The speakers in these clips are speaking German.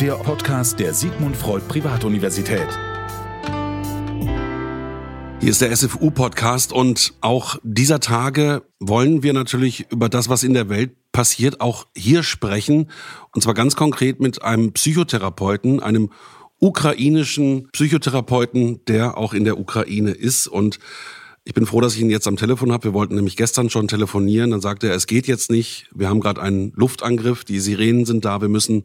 der Podcast der Sigmund Freud Privatuniversität. Hier ist der SFU-Podcast und auch dieser Tage wollen wir natürlich über das, was in der Welt passiert, auch hier sprechen. Und zwar ganz konkret mit einem Psychotherapeuten, einem ukrainischen Psychotherapeuten, der auch in der Ukraine ist und ich bin froh, dass ich ihn jetzt am Telefon habe. Wir wollten nämlich gestern schon telefonieren. Dann sagte er, es geht jetzt nicht. Wir haben gerade einen Luftangriff. Die Sirenen sind da. Wir müssen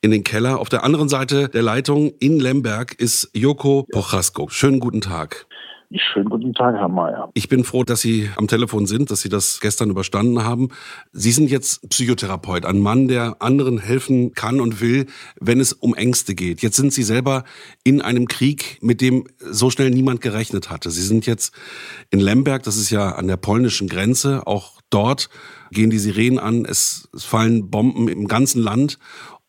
in den Keller. Auf der anderen Seite der Leitung in Lemberg ist Joko Pochasko. Schönen guten Tag. Schönen guten Tag, Herr Mayer. Ich bin froh, dass Sie am Telefon sind, dass Sie das gestern überstanden haben. Sie sind jetzt Psychotherapeut, ein Mann, der anderen helfen kann und will, wenn es um Ängste geht. Jetzt sind Sie selber in einem Krieg, mit dem so schnell niemand gerechnet hatte. Sie sind jetzt in Lemberg, das ist ja an der polnischen Grenze. Auch dort gehen die Sirenen an, es, es fallen Bomben im ganzen Land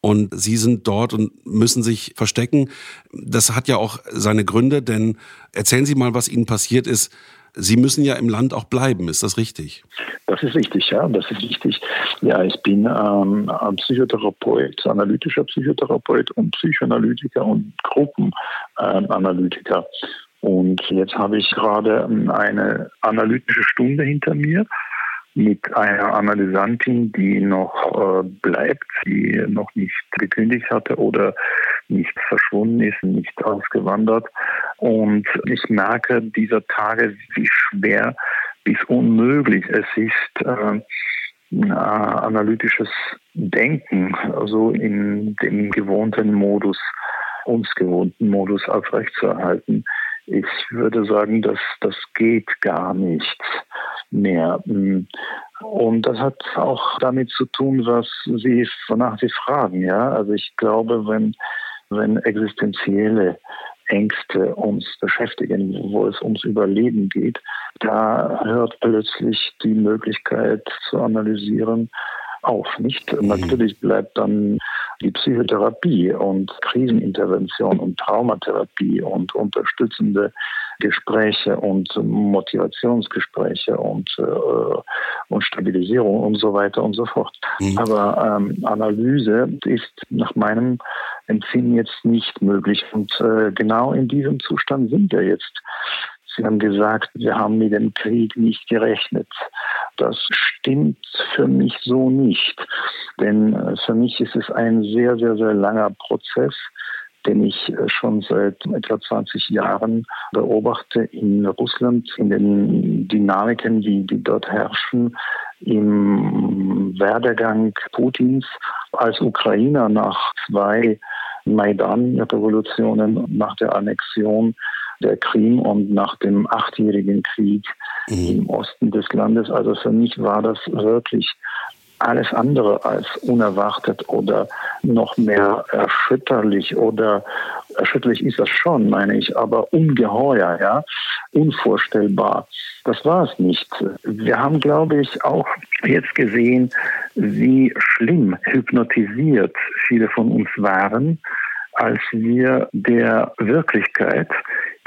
und sie sind dort und müssen sich verstecken. Das hat ja auch seine Gründe, denn erzählen Sie mal, was Ihnen passiert ist. Sie müssen ja im Land auch bleiben, ist das richtig? Das ist richtig, ja, das ist richtig. Ja, ich bin ähm, Psychotherapeut, analytischer Psychotherapeut und Psychoanalytiker und Gruppenanalytiker. Und jetzt habe ich gerade eine analytische Stunde hinter mir mit einer Analysantin, die noch äh, bleibt, die noch nicht gekündigt hatte oder nicht verschwunden ist, nicht ausgewandert. Und ich merke dieser Tage, wie schwer bis unmöglich es ist, äh, analytisches Denken, also in dem gewohnten Modus, uns gewohnten Modus aufrechtzuerhalten. Ich würde sagen, dass das geht gar nicht mehr. Und das hat auch damit zu tun, was Sie, wonach Sie fragen. Ja, also ich glaube, wenn, wenn existenzielle Ängste uns beschäftigen, wo es ums Überleben geht, da hört plötzlich die Möglichkeit zu analysieren auf. Nicht? Mhm. Natürlich bleibt dann die Psychotherapie und Krisenintervention und Traumatherapie und unterstützende Gespräche und Motivationsgespräche und, äh, und Stabilisierung und so weiter und so fort. Mhm. Aber ähm, Analyse ist nach meinem Empfinden jetzt nicht möglich. Und äh, genau in diesem Zustand sind wir jetzt. Sie haben gesagt, wir haben mit dem Krieg nicht gerechnet. Das stimmt für mich so nicht. Denn äh, für mich ist es ein sehr, sehr, sehr langer Prozess, den ich äh, schon seit etwa 20 Jahren beobachte in Russland, in den Dynamiken, die, die dort herrschen, im Werdegang Putins als Ukrainer nach zwei Maidan-Revolutionen, nach der Annexion der Krim und nach dem achtjährigen Krieg mhm. im Osten des Landes. Also für mich war das wirklich alles andere als unerwartet oder noch mehr erschütterlich oder erschütterlich ist das schon, meine ich, aber ungeheuer, ja, unvorstellbar. Das war es nicht. Wir haben, glaube ich, auch jetzt gesehen, wie schlimm hypnotisiert viele von uns waren, als wir der Wirklichkeit,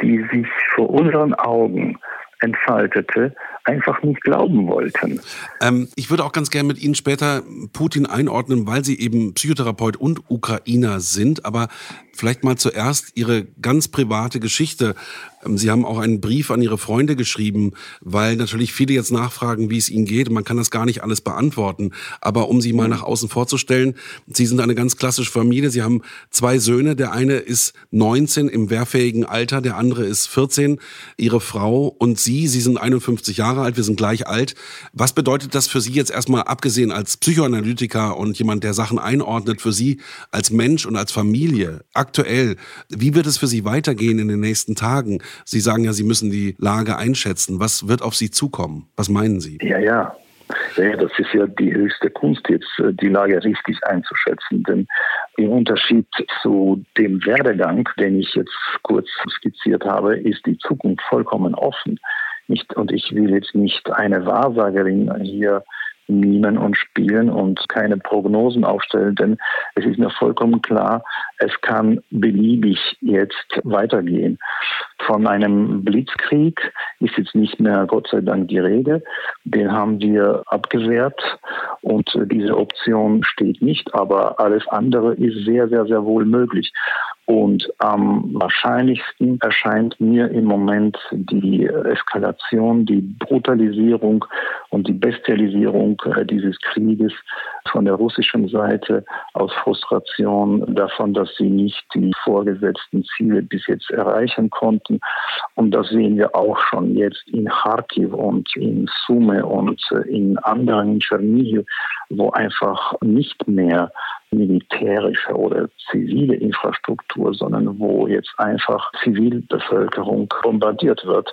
die sich vor unseren Augen entfaltete, einfach nicht glauben wollten. Ähm, ich würde auch ganz gerne mit Ihnen später Putin einordnen, weil Sie eben Psychotherapeut und Ukrainer sind. Aber vielleicht mal zuerst Ihre ganz private Geschichte. Ähm, Sie haben auch einen Brief an Ihre Freunde geschrieben, weil natürlich viele jetzt nachfragen, wie es Ihnen geht. Man kann das gar nicht alles beantworten. Aber um Sie mal nach außen vorzustellen, Sie sind eine ganz klassische Familie. Sie haben zwei Söhne. Der eine ist 19 im wehrfähigen Alter, der andere ist 14. Ihre Frau und Sie, Sie sind 51 Jahre alt, wir sind gleich alt. Was bedeutet das für Sie jetzt erstmal, abgesehen als Psychoanalytiker und jemand, der Sachen einordnet, für Sie als Mensch und als Familie aktuell? Wie wird es für Sie weitergehen in den nächsten Tagen? Sie sagen ja, Sie müssen die Lage einschätzen. Was wird auf Sie zukommen? Was meinen Sie? Ja, ja. Ja, das ist ja die höchste Kunst, jetzt äh, die Lage richtig einzuschätzen. Denn im Unterschied zu dem Werdegang, den ich jetzt kurz skizziert habe, ist die Zukunft vollkommen offen. Nicht, und ich will jetzt nicht eine Wahrsagerin hier mimen und spielen und keine Prognosen aufstellen, denn es ist mir vollkommen klar, es kann beliebig jetzt weitergehen. Von einem Blitzkrieg ist jetzt nicht mehr Gott sei Dank die Rede. Den haben wir abgewehrt und diese Option steht nicht, aber alles andere ist sehr, sehr, sehr wohl möglich. Und am wahrscheinlichsten erscheint mir im Moment die Eskalation, die Brutalisierung und die Bestialisierung äh, dieses Krieges von der russischen Seite aus Frustration davon, dass sie nicht die vorgesetzten Ziele bis jetzt erreichen konnten. Und das sehen wir auch schon jetzt in Kharkiv und in Sume und äh, in anderen, in Tschernihiv, wo einfach nicht mehr militärische oder zivile Infrastruktur, sondern wo jetzt einfach Zivilbevölkerung bombardiert wird.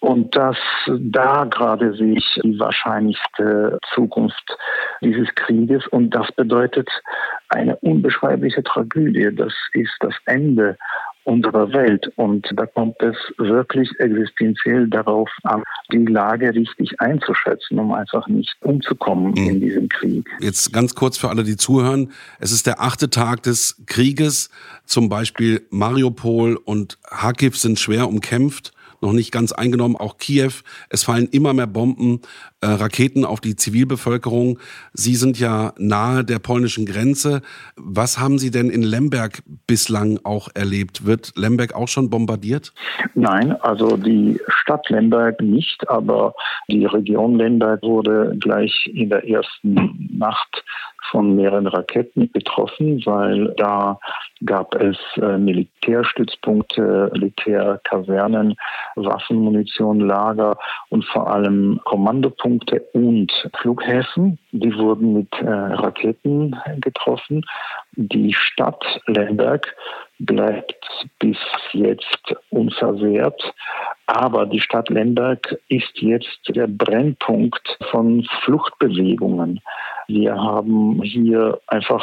Und dass da gerade sich die wahrscheinlichste Zukunft dieses Krieges und das bedeutet eine unbeschreibliche Tragödie. Das ist das Ende unserer Welt. Und da kommt es wirklich existenziell darauf an, die Lage richtig einzuschätzen, um einfach nicht umzukommen mhm. in diesem Krieg. Jetzt ganz kurz für alle, die zuhören. Es ist der achte Tag des Krieges. Zum Beispiel Mariupol und Kharkiv sind schwer umkämpft noch nicht ganz eingenommen, auch Kiew. Es fallen immer mehr Bomben, äh, Raketen auf die Zivilbevölkerung. Sie sind ja nahe der polnischen Grenze. Was haben Sie denn in Lemberg bislang auch erlebt? Wird Lemberg auch schon bombardiert? Nein, also die Stadt Lemberg nicht, aber die Region Lemberg wurde gleich in der ersten Nacht von mehreren Raketen betroffen, weil da gab es äh, Militärstützpunkte, Militärkasernen, Waffenmunition, Lager und vor allem Kommandopunkte und Flughäfen. Die wurden mit äh, Raketen getroffen. Die Stadt Lemberg bleibt bis jetzt unversehrt. Aber die Stadt Lemberg ist jetzt der Brennpunkt von Fluchtbewegungen. Wir haben hier einfach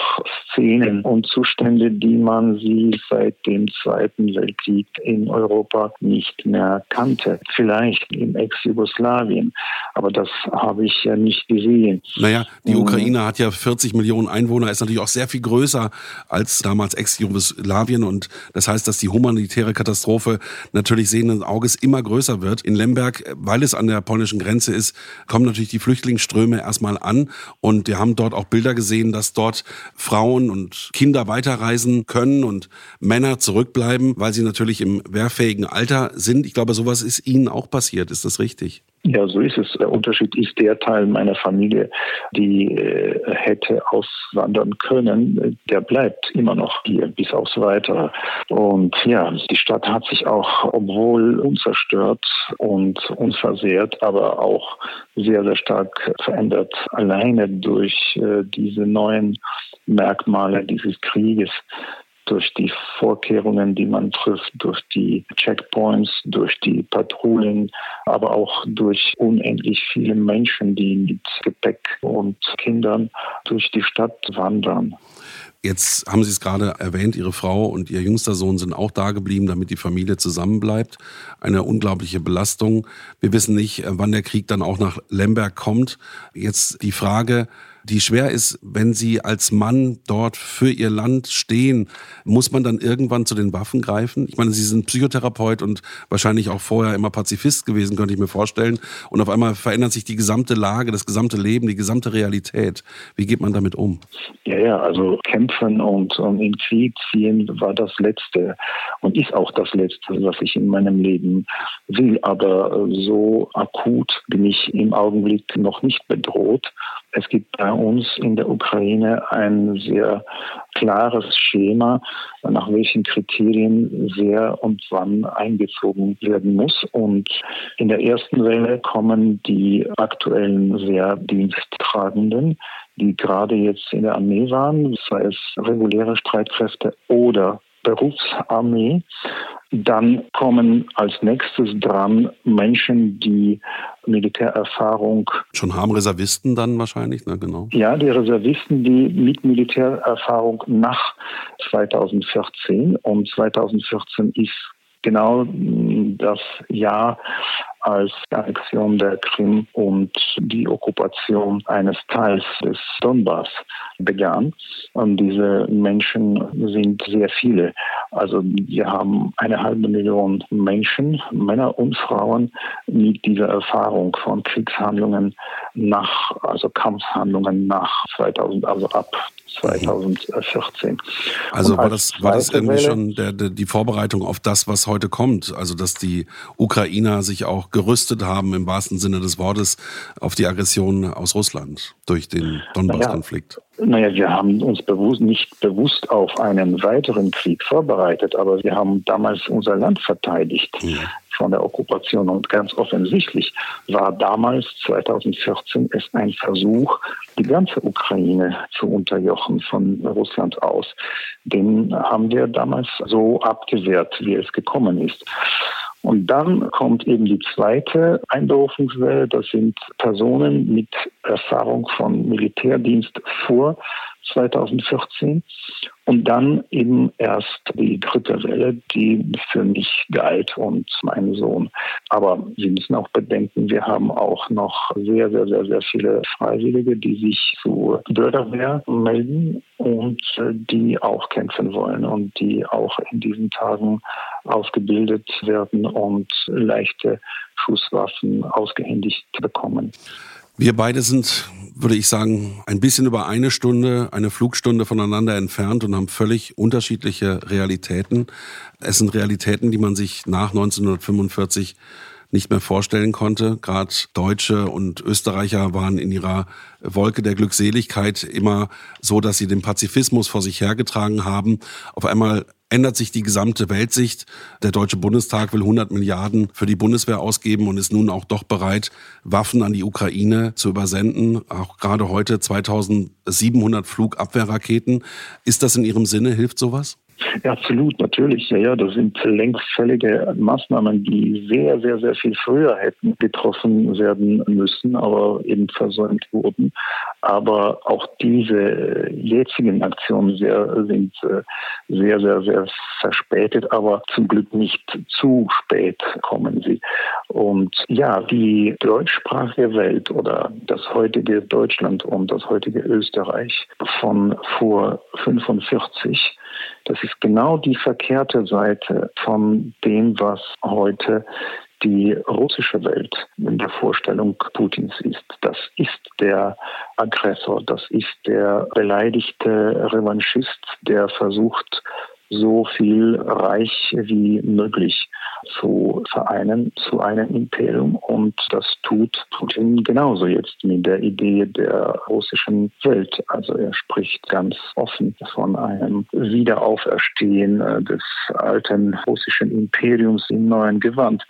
Szenen und Zustände, die man sie seit dem Zweiten Weltkrieg in Europa nicht mehr kannte. Vielleicht im Ex-Jugoslawien, aber das habe ich ja nicht gesehen. Naja, die mhm. Ukraine hat ja 40 Millionen Einwohner, ist natürlich auch sehr viel größer als damals Ex-Jugoslawien und das heißt, dass die humanitäre Katastrophe natürlich sehenden Auges immer größer wird. In Lemberg, weil es an der polnischen Grenze ist, kommen natürlich die Flüchtlingsströme erstmal an und wir haben dort auch Bilder gesehen, dass dort Frauen und Kinder weiterreisen können und Männer zurückbleiben, weil sie natürlich im wehrfähigen Alter sind. Ich glaube, sowas ist Ihnen auch passiert. Ist das richtig? Ja, so ist es. Der Unterschied ist der Teil meiner Familie, die äh, hätte auswandern können, der bleibt immer noch hier bis aufs Weitere. Und ja, die Stadt hat sich auch, obwohl unzerstört und unversehrt, aber auch sehr, sehr stark verändert, alleine durch äh, diese neuen Merkmale dieses Krieges durch die Vorkehrungen, die man trifft, durch die Checkpoints, durch die Patrouillen, aber auch durch unendlich viele Menschen, die mit Gepäck und Kindern durch die Stadt wandern. Jetzt haben Sie es gerade erwähnt, Ihre Frau und Ihr jüngster Sohn sind auch da geblieben, damit die Familie zusammenbleibt. Eine unglaubliche Belastung. Wir wissen nicht, wann der Krieg dann auch nach Lemberg kommt. Jetzt die Frage, die schwer ist, wenn Sie als Mann dort für Ihr Land stehen, muss man dann irgendwann zu den Waffen greifen? Ich meine, Sie sind Psychotherapeut und wahrscheinlich auch vorher immer Pazifist gewesen, könnte ich mir vorstellen. Und auf einmal verändert sich die gesamte Lage, das gesamte Leben, die gesamte Realität. Wie geht man damit um? Ja, ja, also kämpfen und, und in Krieg ziehen war das Letzte und ist auch das Letzte, was ich in meinem Leben will. Aber so akut bin ich im Augenblick noch nicht bedroht. Es gibt bei uns in der Ukraine ein sehr klares Schema, nach welchen Kriterien wer und wann eingezogen werden muss. Und in der ersten Welle kommen die aktuellen Wehrdiensttragenden, die gerade jetzt in der Armee waren, sei es reguläre Streitkräfte oder Berufsarmee. Dann kommen als nächstes dran Menschen, die Militärerfahrung schon haben, Reservisten dann wahrscheinlich, ne, genau. Ja, die Reservisten, die mit Militärerfahrung nach 2014 und 2014 ist genau das Jahr, als die Annexion der Krim und die Okkupation eines Teils des Donbass begann. Und diese Menschen sind sehr viele. Also wir haben eine halbe Million Menschen, Männer und Frauen, mit dieser Erfahrung von Kriegshandlungen nach, also Kampfhandlungen nach 2000, also ab 2014. Also war das, war das irgendwie schon der, der, die Vorbereitung auf das, was heute kommt? Also dass die Ukrainer sich auch gerüstet haben, im wahrsten Sinne des Wortes, auf die Aggression aus Russland durch den Donbass-Konflikt? Naja, naja, wir haben uns bewusst, nicht bewusst auf einen weiteren Krieg vorbereitet, aber wir haben damals unser Land verteidigt. Ja von der Okkupation. Und ganz offensichtlich war damals, 2014, es ein Versuch, die ganze Ukraine zu unterjochen von Russland aus. Den haben wir damals so abgewehrt, wie es gekommen ist. Und dann kommt eben die zweite Einberufungswelle. Das sind Personen mit Erfahrung von Militärdienst vor 2014 und dann eben erst die dritte Welle, die für mich galt und meinen Sohn. Aber Sie müssen auch bedenken, wir haben auch noch sehr, sehr, sehr, sehr viele Freiwillige, die sich zur Bürgerwehr melden und die auch kämpfen wollen und die auch in diesen Tagen ausgebildet werden und leichte Schusswaffen ausgehändigt bekommen. Wir beide sind, würde ich sagen, ein bisschen über eine Stunde, eine Flugstunde voneinander entfernt und haben völlig unterschiedliche Realitäten. Es sind Realitäten, die man sich nach 1945 nicht mehr vorstellen konnte. Gerade Deutsche und Österreicher waren in ihrer Wolke der Glückseligkeit immer so, dass sie den Pazifismus vor sich hergetragen haben. Auf einmal ändert sich die gesamte Weltsicht. Der Deutsche Bundestag will 100 Milliarden für die Bundeswehr ausgeben und ist nun auch doch bereit, Waffen an die Ukraine zu übersenden. Auch gerade heute 2700 Flugabwehrraketen. Ist das in Ihrem Sinne? Hilft sowas? Ja, absolut, natürlich. Ja, ja, das sind längst fällige Maßnahmen, die sehr, sehr, sehr viel früher hätten getroffen werden müssen, aber eben versäumt wurden. Aber auch diese jetzigen Aktionen sehr, sind äh, sehr, sehr, sehr verspätet, aber zum Glück nicht zu spät kommen sie. Und ja, die deutschsprachige Welt oder das heutige Deutschland und das heutige Österreich von vor 45 das ist genau die verkehrte Seite von dem, was heute die russische Welt in der Vorstellung Putins ist. Das ist der Aggressor, das ist der beleidigte Revanchist, der versucht, so viel Reich wie möglich zu vereinen zu einem Imperium. Und das tut Putin genauso jetzt mit der Idee der russischen Welt. Also er spricht ganz offen von einem Wiederauferstehen äh, des alten russischen Imperiums im neuen Gewand.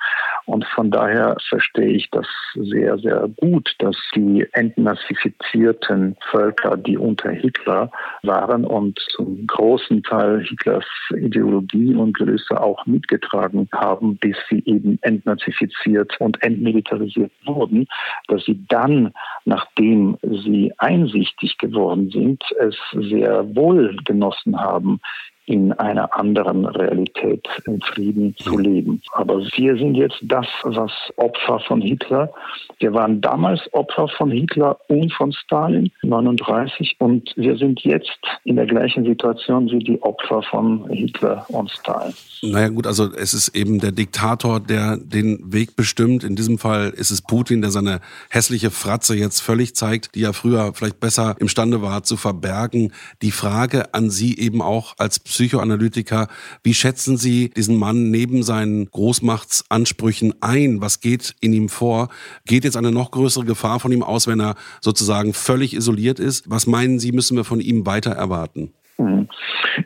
Und von daher verstehe ich das sehr, sehr gut, dass die entnazifizierten Völker, die unter Hitler waren und zum großen Teil Hitlers Ideologie und Größe auch mitgetragen haben, bis sie eben entnazifiziert und entmilitarisiert wurden, dass sie dann, nachdem sie einsichtig geworden sind, es sehr wohl genossen haben, in einer anderen Realität in Frieden zu leben. Aber wir sind jetzt das, was Opfer von Hitler. Wir waren damals Opfer von Hitler und von Stalin 39 und wir sind jetzt in der gleichen Situation wie die Opfer von Hitler und Stalin. Naja gut, also es ist eben der Diktator, der den Weg bestimmt. In diesem Fall ist es Putin, der seine hässliche Fratze jetzt völlig zeigt, die er früher vielleicht besser imstande war zu verbergen. Die Frage an Sie eben auch als Psychoanalytiker, wie schätzen Sie diesen Mann neben seinen Großmachtsansprüchen ein? Was geht in ihm vor? Geht jetzt eine noch größere Gefahr von ihm aus, wenn er sozusagen völlig isoliert ist? Was meinen Sie, müssen wir von ihm weiter erwarten? Mhm.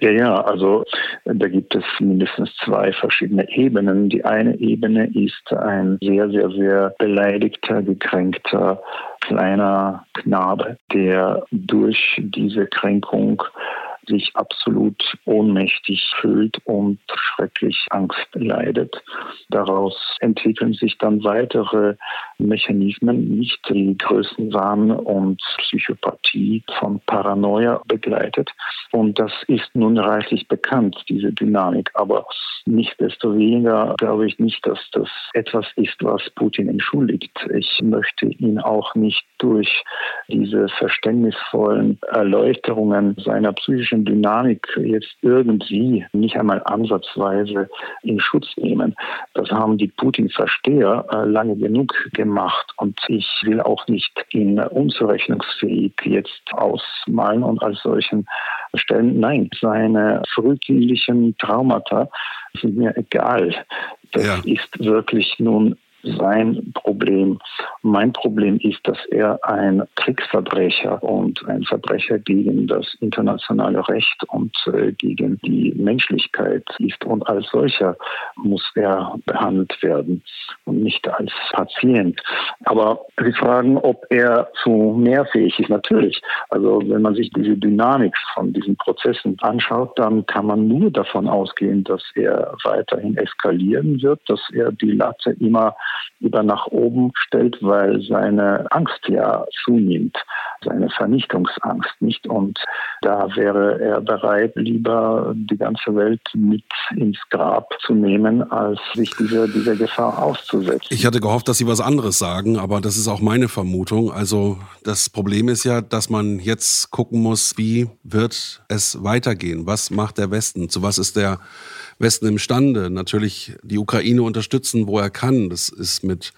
Ja, ja, also da gibt es mindestens zwei verschiedene Ebenen. Die eine Ebene ist ein sehr, sehr, sehr beleidigter, gekränkter kleiner Knabe, der durch diese Kränkung sich absolut ohnmächtig fühlt und schrecklich Angst leidet. Daraus entwickeln sich dann weitere Mechanismen nicht die Größenwahn und Psychopathie von Paranoia begleitet. Und das ist nun reichlich bekannt, diese Dynamik. Aber nichtsdestoweniger glaube ich nicht, dass das etwas ist, was Putin entschuldigt. Ich möchte ihn auch nicht durch diese verständnisvollen Erleuchtungen seiner psychischen Dynamik jetzt irgendwie nicht einmal ansatzweise in Schutz nehmen. Das haben die Putin-Versteher äh, lange genug gemacht und ich will auch nicht ihn unzurechnungsfähig jetzt ausmalen und als solchen stellen. Nein, seine frühkindlichen Traumata sind mir egal. Das ja. ist wirklich nun sein Problem. Mein Problem ist, dass er ein Kriegsverbrecher und ein Verbrecher gegen das internationale Recht und äh, gegen die Menschlichkeit ist. Und als solcher muss er behandelt werden und nicht als Patient. Aber Sie fragen, ob er zu mehr fähig ist. Natürlich. Also wenn man sich diese Dynamik von diesen Prozessen anschaut, dann kann man nur davon ausgehen, dass er weiterhin eskalieren wird, dass er die Latte immer lieber nach oben stellt, weil seine Angst ja zunimmt, seine Vernichtungsangst nicht. Und da wäre er bereit, lieber die ganze Welt mit ins Grab zu nehmen, als sich dieser, dieser Gefahr auszusetzen. Ich hatte gehofft, dass Sie was anderes sagen, aber das ist auch meine Vermutung. Also das Problem ist ja, dass man jetzt gucken muss, wie wird es weitergehen? Was macht der Westen? Zu was ist der Westen imstande, natürlich die Ukraine unterstützen, wo er kann. Das ist mit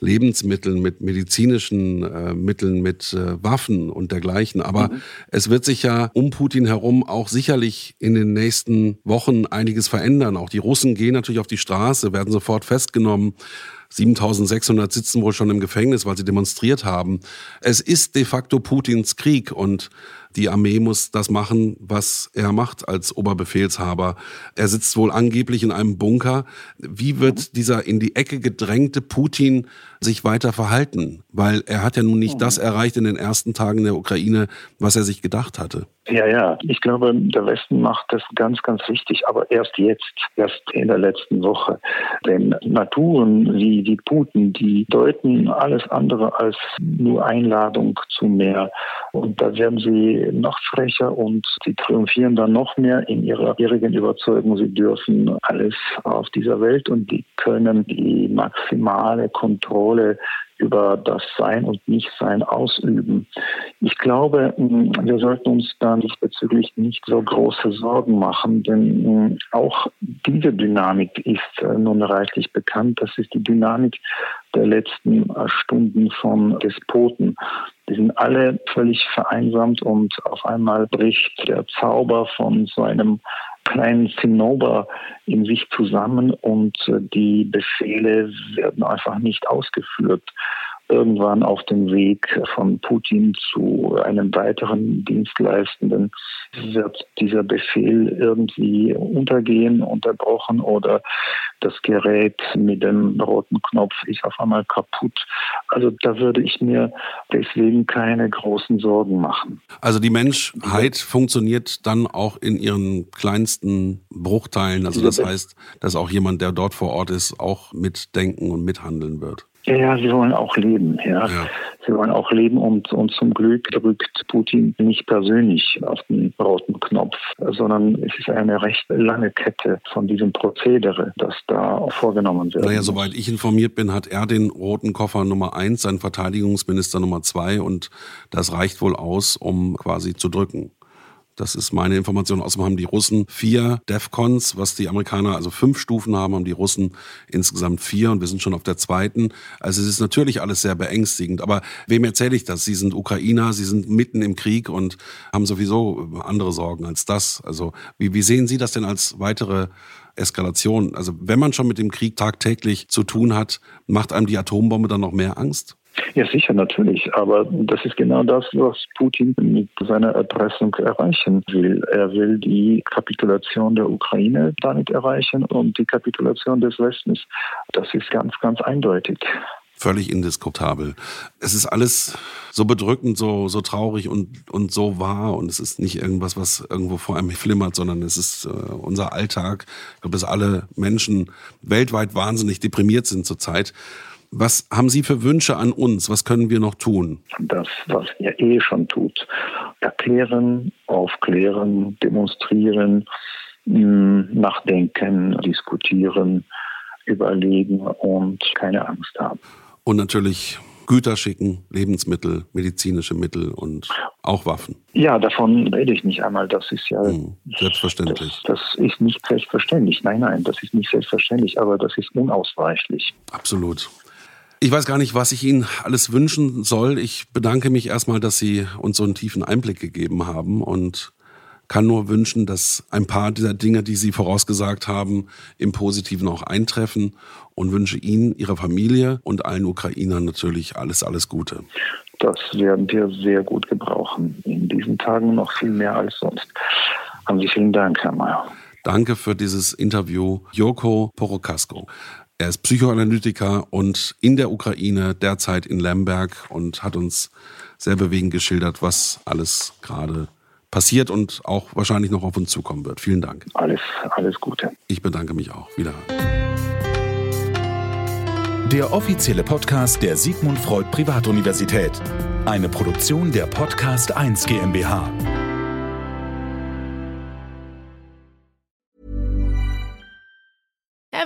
Lebensmitteln, mit medizinischen äh, Mitteln, mit äh, Waffen und dergleichen. Aber mhm. es wird sich ja um Putin herum auch sicherlich in den nächsten Wochen einiges verändern. Auch die Russen gehen natürlich auf die Straße, werden sofort festgenommen. 7600 sitzen wohl schon im Gefängnis, weil sie demonstriert haben. Es ist de facto Putins Krieg und die Armee muss das machen, was er macht als Oberbefehlshaber. Er sitzt wohl angeblich in einem Bunker. Wie wird dieser in die Ecke gedrängte Putin sich weiter verhalten? Weil er hat ja nun nicht das erreicht in den ersten Tagen der Ukraine, was er sich gedacht hatte. Ja, ja. Ich glaube, der Westen macht das ganz, ganz wichtig, aber erst jetzt, erst in der letzten Woche. Denn Naturen wie die Putin, die deuten alles andere als nur Einladung zu mehr. Und da werden sie noch frecher und sie triumphieren dann noch mehr in ihrer irrigen Überzeugung, sie dürfen alles auf dieser Welt und die können die maximale Kontrolle über das Sein und Nichtsein ausüben. Ich glaube, mm, wir sollten uns da diesbezüglich nicht so große Sorgen machen, denn mm, auch diese Dynamik ist äh, nun reichlich bekannt. Das ist die Dynamik der letzten äh, Stunden von Despoten. Die sind alle völlig vereinsamt und auf einmal bricht der Zauber von so einem kleinen Zinnober in sich zusammen und äh, die Befehle werden einfach nicht ausgeführt irgendwann auf dem Weg von Putin zu einem weiteren Dienstleistenden wird dieser Befehl irgendwie untergehen, unterbrochen oder das Gerät mit dem roten Knopf ist auf einmal kaputt. Also da würde ich mir deswegen keine großen Sorgen machen. Also die Menschheit funktioniert dann auch in ihren kleinsten Bruchteilen. Also das heißt, dass auch jemand, der dort vor Ort ist, auch mitdenken und mithandeln wird. Ja, ja, sie wollen auch leben, ja. ja. Sie wollen auch leben und, und zum Glück drückt Putin nicht persönlich auf den roten Knopf, sondern es ist eine recht lange Kette von diesem Prozedere, das da vorgenommen wird. Naja, soweit ich informiert bin, hat er den roten Koffer Nummer eins, sein Verteidigungsminister Nummer zwei und das reicht wohl aus, um quasi zu drücken. Das ist meine Information. Außerdem haben die Russen vier DEFCONs, was die Amerikaner also fünf Stufen haben, haben die Russen insgesamt vier und wir sind schon auf der zweiten. Also es ist natürlich alles sehr beängstigend. Aber wem erzähle ich das? Sie sind Ukrainer, sie sind mitten im Krieg und haben sowieso andere Sorgen als das. Also wie, wie sehen Sie das denn als weitere Eskalation? Also wenn man schon mit dem Krieg tagtäglich zu tun hat, macht einem die Atombombe dann noch mehr Angst? Ja, sicher, natürlich. Aber das ist genau das, was Putin mit seiner Erpressung erreichen will. Er will die Kapitulation der Ukraine damit erreichen und die Kapitulation des Westens. Das ist ganz, ganz eindeutig völlig indiskutabel. Es ist alles so bedrückend, so, so traurig und, und so wahr. Und es ist nicht irgendwas, was irgendwo vor einem flimmert, sondern es ist äh, unser Alltag. Ich glaube, dass alle Menschen weltweit wahnsinnig deprimiert sind zurzeit. Was haben Sie für Wünsche an uns? Was können wir noch tun? Das, was er eh schon tut. Erklären, aufklären, demonstrieren, hm, nachdenken, diskutieren, überlegen und keine Angst haben. Und natürlich Güter schicken, Lebensmittel, medizinische Mittel und auch Waffen. Ja, davon rede ich nicht einmal. Das ist ja hm, selbstverständlich. Das, das, ist nicht selbstverständlich. Nein, nein, das ist nicht selbstverständlich, aber das ist unausweichlich. Absolut. Ich weiß gar nicht, was ich Ihnen alles wünschen soll. Ich bedanke mich erstmal, dass Sie uns so einen tiefen Einblick gegeben haben und kann nur wünschen, dass ein paar dieser Dinge, die Sie vorausgesagt haben, im Positiven auch eintreffen und wünsche Ihnen, Ihrer Familie und allen Ukrainern natürlich alles, alles Gute. Das werden wir sehr gut gebrauchen. In diesen Tagen noch viel mehr als sonst. Haben Sie vielen Dank, Herr Mayer. Danke für dieses Interview, Joko Porokasko. Er ist Psychoanalytiker und in der Ukraine, derzeit in Lemberg und hat uns sehr bewegend geschildert, was alles gerade passiert und auch wahrscheinlich noch auf uns zukommen wird. Vielen Dank. Alles, alles Gute. Ich bedanke mich auch. Wiederhören. Der offizielle Podcast der Sigmund Freud Privatuniversität. Eine Produktion der Podcast 1 GmbH.